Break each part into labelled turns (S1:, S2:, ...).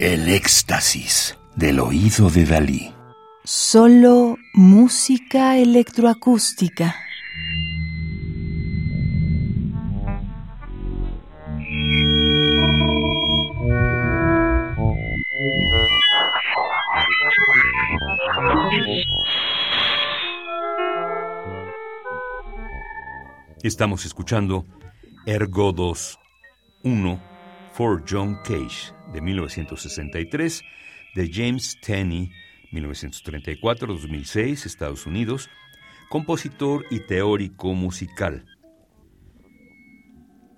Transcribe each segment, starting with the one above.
S1: El éxtasis del oído de Dalí.
S2: Solo música electroacústica.
S3: Estamos escuchando Ergo 2 1 for John Cage de 1963 de James Tenney 1934-2006 Estados Unidos, compositor y teórico musical.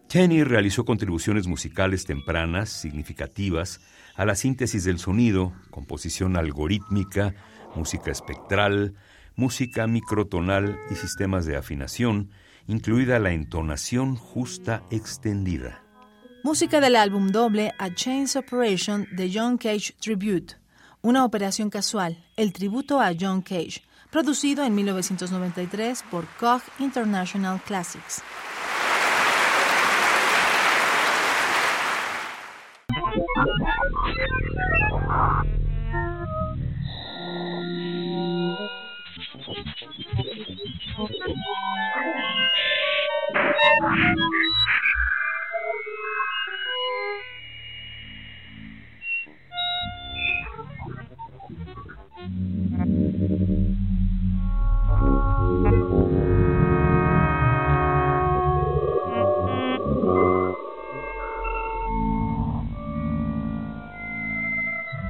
S3: Tenney realizó contribuciones musicales tempranas significativas a la síntesis del sonido, composición algorítmica, música espectral, música microtonal y sistemas de afinación, incluida la entonación justa extendida.
S2: Música del álbum doble A Chains Operation de John Cage Tribute, una operación casual, el tributo a John Cage, producido en 1993 por Koch International Classics.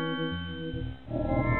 S2: Música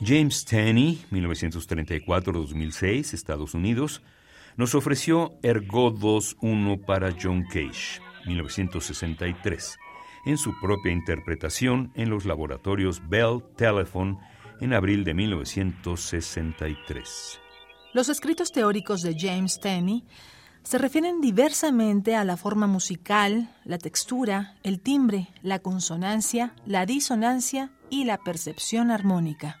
S3: James Tenney, 1934-2006, Estados Unidos, nos ofreció Ergo 2.1 para John Cage, 1963, en su propia interpretación en los laboratorios Bell Telephone en abril de 1963.
S2: Los escritos teóricos de James Tenney se refieren diversamente a la forma musical, la textura, el timbre, la consonancia, la disonancia y la percepción armónica.